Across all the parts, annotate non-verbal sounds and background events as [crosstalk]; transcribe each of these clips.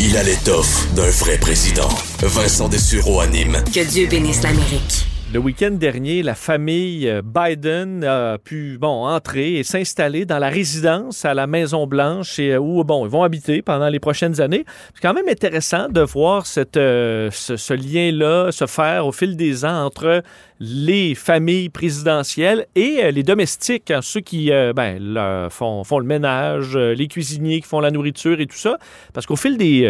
Il a l'étoffe d'un vrai président. Vincent Dessureau anime. Que Dieu bénisse l'Amérique. Le week-end dernier, la famille euh, Biden a pu bon entrer et s'installer dans la résidence à la Maison Blanche et euh, où bon ils vont habiter pendant les prochaines années. C'est quand même intéressant de voir cette, euh, ce, ce lien-là se faire au fil des ans entre les familles présidentielles et euh, les domestiques, hein, ceux qui euh, ben, font, font le ménage, euh, les cuisiniers qui font la nourriture et tout ça. Parce qu'au fil des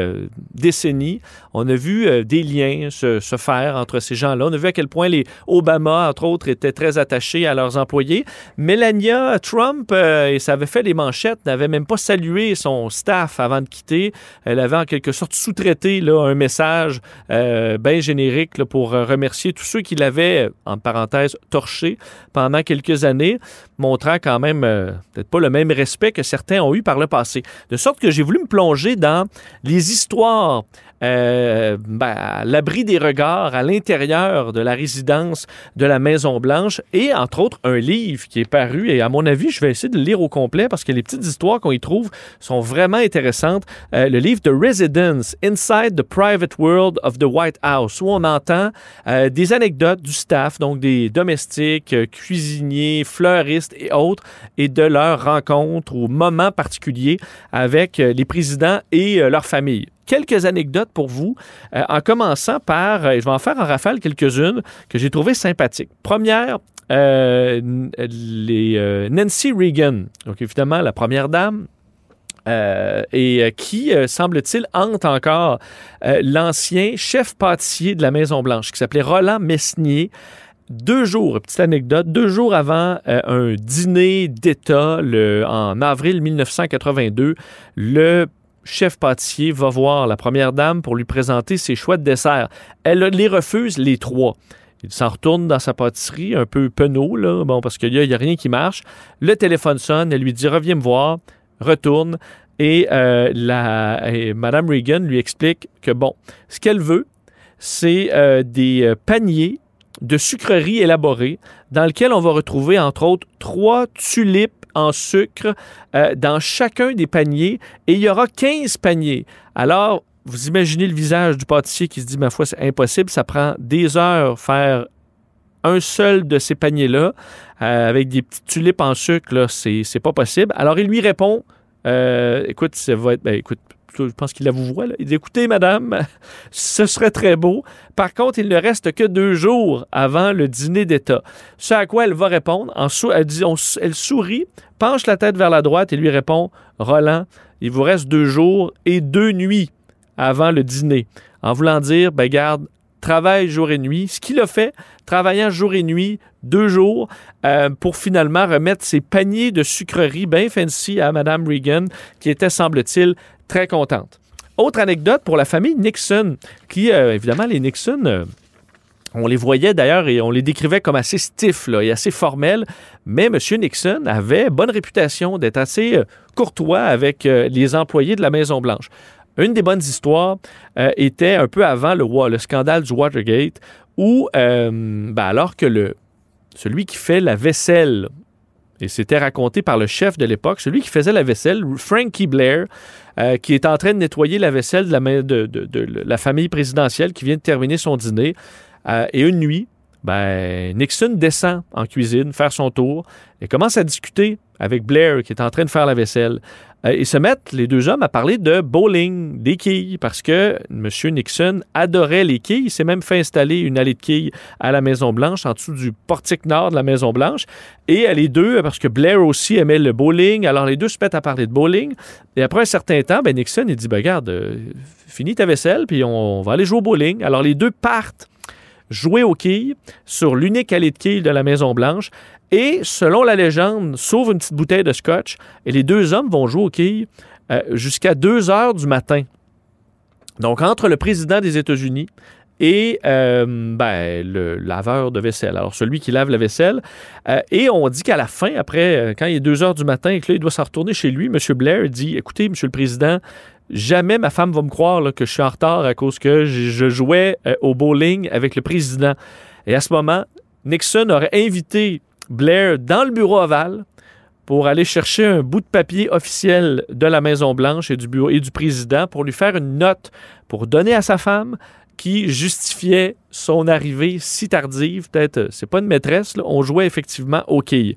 décennies, on a vu des liens se, se faire entre ces gens-là. On a vu à quel point les Obama, entre autres, étaient très attachés à leurs employés. Melania Trump, et ça avait fait des manchettes, n'avait même pas salué son staff avant de quitter. Elle avait en quelque sorte sous-traité un message bien générique pour remercier tous ceux qui l'avaient, en parenthèse, torché pendant quelques années, montrant quand même euh, peut-être pas le même respect que certains ont eu par le passé. De sorte que j'ai voulu me plonger dans les histoires euh, ben, à l'abri des regards à l'intérieur de la résidence de la Maison-Blanche et, entre autres, un livre qui est paru. Et à mon avis, je vais essayer de le lire au complet parce que les petites histoires qu'on y trouve sont vraiment intéressantes. Euh, le livre The Residence, Inside the Private World of the White House, où on entend euh, des anecdotes du staff, donc des domestiques, cuisiniers, fleuristes et autres, et de leurs rencontres ou moments particuliers avec les présidents et leurs familles quelques anecdotes pour vous, euh, en commençant par, euh, je vais en faire en rafale quelques-unes que j'ai trouvées sympathiques. Première, euh, euh, Nancy Reagan, donc évidemment la première dame, et qui, semble-t-il, hante encore l'ancien chef pâtissier de la Maison-Blanche, qui s'appelait Roland Messnier. Deux jours, petite anecdote, deux jours avant un dîner d'État en avril 1982, le chef pâtissier va voir la première dame pour lui présenter ses choix de dessert. Elle les refuse les trois. Il s'en retourne dans sa pâtisserie, un peu penaud, là, bon, parce qu'il n'y a, il y a rien qui marche. Le téléphone sonne, elle lui dit Reviens me voir, retourne. Et, euh, la, Mme Reagan lui explique que, bon, ce qu'elle veut, c'est euh, des euh, paniers de sucreries élaborées dans lesquels on va retrouver, entre autres, trois tulipes en sucre euh, dans chacun des paniers et il y aura 15 paniers. Alors, vous imaginez le visage du pâtissier qui se dit, ma foi, c'est impossible, ça prend des heures faire un seul de ces paniers-là euh, avec des petites tulipes en sucre, c'est pas possible. Alors, il lui répond, euh, écoute, ça va être, ben, écoute, je pense qu'il la vous voit, là. Il dit, écoutez, madame, [laughs] ce serait très beau. Par contre, il ne reste que deux jours avant le dîner d'État. Ce à quoi elle va répondre, en sou- elle, elle sourit, penche la tête vers la droite et lui répond Roland, il vous reste deux jours et deux nuits avant le dîner. En voulant dire, ben garde, travaille jour et nuit. Ce qu'il a fait, travaillant jour et nuit, deux jours, euh, pour finalement remettre ses paniers de sucreries bien fancy à Mme Reagan, qui était, semble-t-il, très contente. Autre anecdote pour la famille Nixon, qui, euh, évidemment, les Nixon, euh, on les voyait d'ailleurs et on les décrivait comme assez stiffs et assez formels, mais M. Nixon avait bonne réputation d'être assez courtois avec les employés de la Maison-Blanche. Une des bonnes histoires euh, était un peu avant le, scandale du Watergate, où, euh, ben, alors que le, celui qui fait la vaisselle, et c'était raconté par le chef de l'époque, celui qui faisait la vaisselle, Frankie Blair, euh, qui est en train de nettoyer la vaisselle de la, de- la famille présidentielle qui vient de terminer son dîner. Et une nuit, ben, Nixon descend en cuisine, faire son tour, et commence à discuter avec Blair, qui est en train de faire la vaisselle. Euh, ils se mettent, les deux hommes, à parler de bowling, des quilles, parce que M. Nixon adorait les quilles. Il s'est même fait installer une allée de quilles à la Maison-Blanche, en dessous du portique nord de la Maison-Blanche. Et les deux, parce que Blair aussi aimait le bowling, alors les deux se mettent à parler de bowling. Et après un certain temps, ben, Nixon, il dit, ben, regarde, euh, finis ta vaisselle, puis on va aller jouer au bowling. Alors les deux partent jouer aux quilles sur l'unique allée de quilles de la Maison-Blanche et, selon la légende, sauve une petite bouteille de scotch et les deux hommes vont jouer aux quilles euh, jusqu'à 2 heures du matin. Donc, entre le président des États-Unis et euh, ben, le laveur de vaisselle. Alors, celui qui lave la vaisselle. Euh, et on dit qu'à la fin, après, euh, quand il est 2 heures du matin et que doit s'en retourner chez lui, M. Blair dit Écoutez, M. le Président, jamais ma femme va me croire que je suis en retard à cause que je, jouais au bowling avec le président. Et à ce moment, Nixon aurait invité Blair dans le bureau ovale pour aller chercher un bout de papier officiel de la Maison-Blanche et du bureau et du président pour lui faire une note pour donner à sa femme qui justifiait son arrivée si tardive. Peut-être, euh, c'est pas une maîtresse, on jouait effectivement au quilles.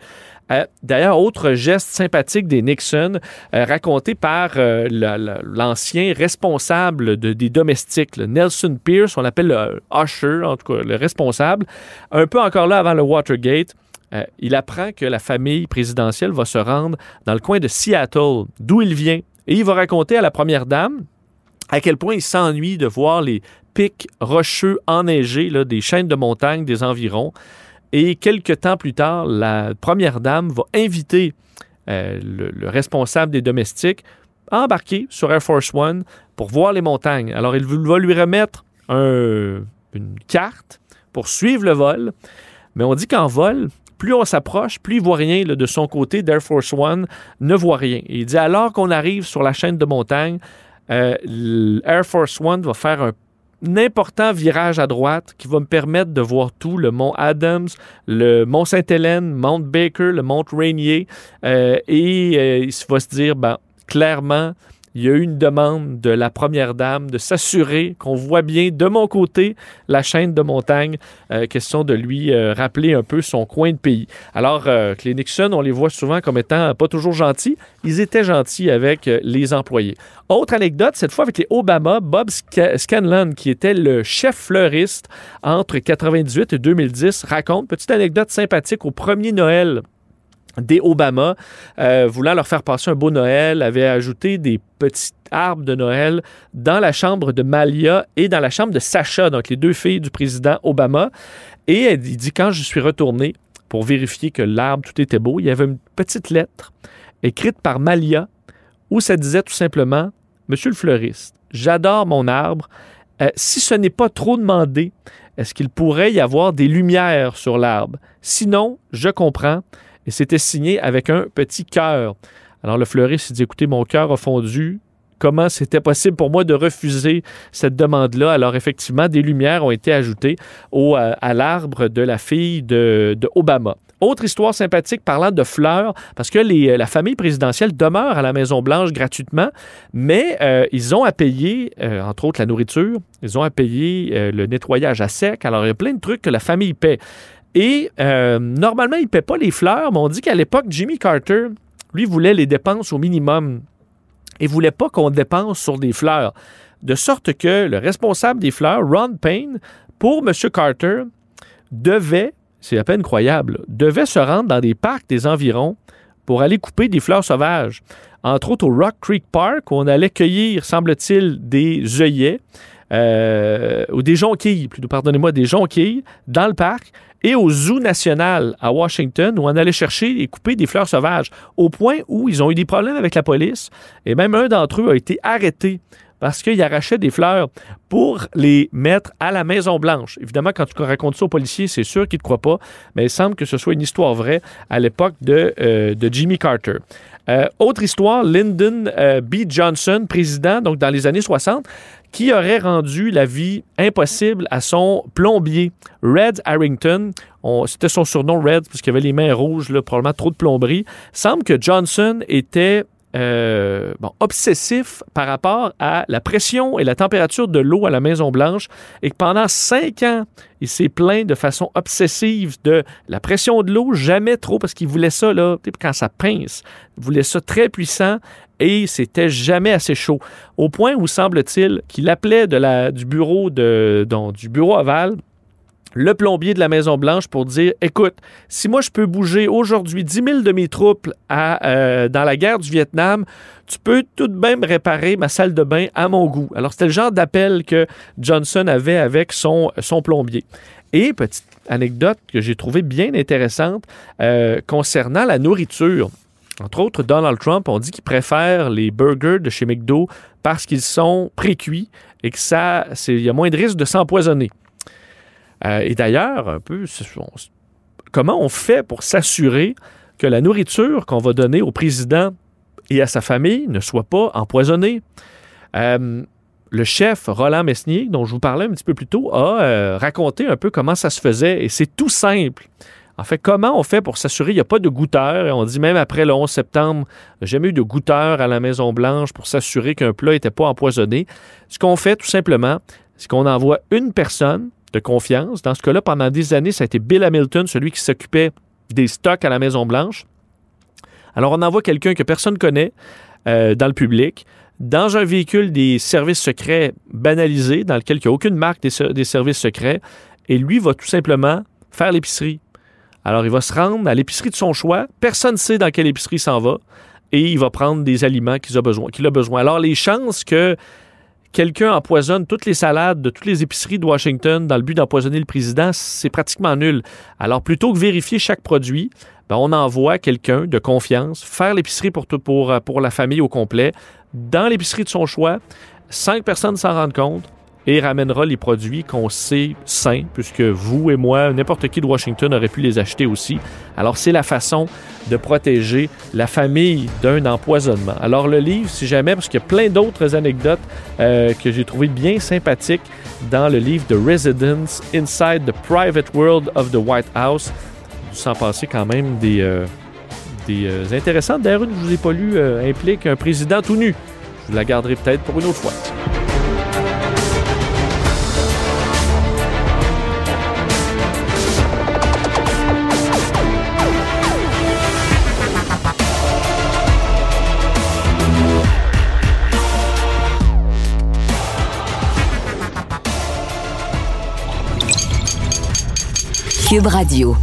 Euh, D'ailleurs, autre geste sympathique des Nixon, euh, raconté par la- la- l'ancien responsable de- des domestiques, Nelson Pierce, on l'appelle le usher, en tout cas le responsable, un peu encore là avant le Watergate. il apprend que la famille présidentielle va se rendre dans le coin de Seattle, d'où il vient. Et il va raconter à la première dame à quel point il s'ennuie de voir les pics rocheux enneigés des chaînes de montagne des environs. Et quelques temps plus tard, la première dame va inviter euh, le, le responsable des domestiques à embarquer sur Air Force One pour voir les montagnes. Alors, il va lui remettre un- une carte pour suivre le vol. Mais on dit qu'en vol, plus on s'approche, plus il voit rien de son côté d'Air Force One, ne voit rien. Il dit alors qu'on arrive sur la chaîne de montagne, euh, l'Air Force One va faire un important virage à droite qui va me permettre de voir tout, le mont Adams, le mont Sainte-Hélène, Mount Baker, le mont Rainier, euh, et euh, il va se dire, ben, clairement, il y a eu une demande de la première dame de s'assurer qu'on voit bien de mon côté la chaîne de montagne. Euh, question de lui euh, rappeler un peu son coin de pays. Alors euh, les Nixon, on les voit souvent comme étant pas toujours gentils. Ils étaient gentils avec euh, les employés. Autre anecdote, cette fois avec les Obama, Bob Sca- Scanlon, qui était le chef fleuriste entre 98 et 2010, raconte, petite anecdote sympathique, au premier Noël des Obama, euh, voulant leur faire passer un beau Noël, avait ajouté des petits arbres de Noël dans la chambre de Malia et dans la chambre de Sacha, donc les deux filles du président Obama. Et il dit, quand je suis retourné pour vérifier que l'arbre, tout était beau, il y avait une petite lettre écrite par Malia où ça disait tout simplement, Monsieur le fleuriste, j'adore mon arbre. Euh, si ce n'est pas trop demandé, est-ce qu'il pourrait y avoir des lumières sur l'arbre? Sinon, je comprends. Et c'était signé avec un petit cœur. Alors le fleuriste dit, écoutez, mon cœur a fondu. Comment c'était possible pour moi de refuser cette demande-là? Alors effectivement, des lumières ont été ajoutées au, euh, à l'arbre de la fille de, de Obama. Autre histoire sympathique parlant de fleurs, parce que les- la famille présidentielle demeure à la Maison-Blanche gratuitement, mais euh, ils ont à payer, euh, entre autres, la nourriture, ils ont à payer euh, le nettoyage à sec. Alors, il y a plein de trucs que la famille paie. Et euh, normalement, ils ne paient pas les fleurs, mais on dit qu'à l'époque, Jimmy Carter, lui, voulait les dépenses au minimum et voulait pas qu'on dépense sur des fleurs. De sorte que le responsable des fleurs, Ron Payne, pour M. Carter, devait, c'est à peine croyable, devait se rendre dans des parcs des environs pour aller couper des fleurs sauvages. Entre autres au Rock Creek Park, où on allait cueillir, semble-t-il, des œillets, euh, ou des jonquilles, plutôt, pardonnez-moi, des jonquilles dans le parc, et au Zoo national à Washington, où on allait chercher et couper des fleurs sauvages, au point où ils ont eu des problèmes avec la police, et même un d'entre eux a été arrêté parce qu'il arrachait des fleurs pour les mettre à la Maison-Blanche. Évidemment, quand tu racontes ça aux policiers, c'est sûr qu'ils ne te croient pas, mais il semble que ce soit une histoire vraie à l'époque de, euh, Jimmy Carter. Euh, autre histoire, Lyndon B. Johnson, président, donc dans les années 60, qui aurait rendu la vie impossible à son plombier, Red Harrington. On- C'était son surnom, Red, parce qu'il avait les mains rouges, là, probablement trop de plomberie. semble que Johnson était euh, bon, obsessif par rapport à la pression et la température de l'eau à la Maison-Blanche et que pendant cinq ans, il s'est plaint de façon obsessive de la pression de l'eau, jamais trop, parce qu'il voulait ça, là, quand ça pince, il voulait ça très puissant et c'était jamais assez chaud. Au point où semble-t-il qu'il appelait de la, du bureau de, du bureau aval le plombier de la Maison-Blanche pour dire écoute, si moi je peux bouger aujourd'hui 10 000 de mes troupes à, euh, dans la guerre du Vietnam, tu peux tout de même réparer ma salle de bain à mon goût. Alors, c'était le genre d'appel que Johnson avait avec son, son plombier. Et petite anecdote que j'ai trouvée bien intéressante euh, concernant la nourriture. Entre autres, Donald Trump, on dit qu'il préfère les burgers de chez McDo parce qu'ils sont pré-cuits et que ça, il y a moins de risque de s'empoisonner. Euh, et d'ailleurs, comment on fait pour s'assurer que la nourriture qu'on va donner au président et à sa famille ne soit pas empoisonnée? Euh, le chef Roland Mesnier, dont je vous parlais un petit peu plus tôt, a euh, raconté un peu comment ça se faisait et c'est tout simple. En fait, comment on fait pour s'assurer qu'il n'y a pas de goûteur? Et on dit même après le 11 septembre, jamais eu de goûteur à la Maison-Blanche pour s'assurer qu'un plat n'était pas empoisonné. Ce qu'on fait, tout simplement, c'est qu'on envoie une personne de confiance. Dans ce cas-là, pendant des années, ça a été Bill Hamilton, celui qui s'occupait des stocks à la Maison-Blanche. Alors, on envoie quelqu'un que personne ne connaît euh, dans le public, dans un véhicule des services secrets banalisés, dans lequel il n'y a aucune marque des, services secrets, et lui va tout simplement faire l'épicerie. Alors, il va se rendre à l'épicerie de son choix. Personne ne sait dans quelle épicerie s'en va. Et il va prendre des aliments. Qu'il a besoin. Alors, les chances que quelqu'un empoisonne toutes les salades de toutes les épiceries de Washington dans le but d'empoisonner le président, c'est pratiquement nul. Alors, plutôt que vérifier chaque produit, ben, on envoie quelqu'un de confiance faire l'épicerie pour, pour, pour la famille au complet dans l'épicerie de son choix. Cinq personnes s'en rendent compte et ramènera les produits qu'on sait sains, puisque vous et moi, n'importe qui de Washington aurait pu les acheter aussi. Alors, c'est la façon de protéger la famille d'un empoisonnement. Alors, le livre, si jamais, parce qu'il y a plein d'autres anecdotes euh, que j'ai trouvées bien sympathiques dans le livre The Residence Inside the Private World of the White House, sans passer quand même des, euh, des euh, intéressantes. D'ailleurs, une que je ne vous ai pas lu implique un président tout nu. Je la garderai peut-être pour une autre fois. Radio.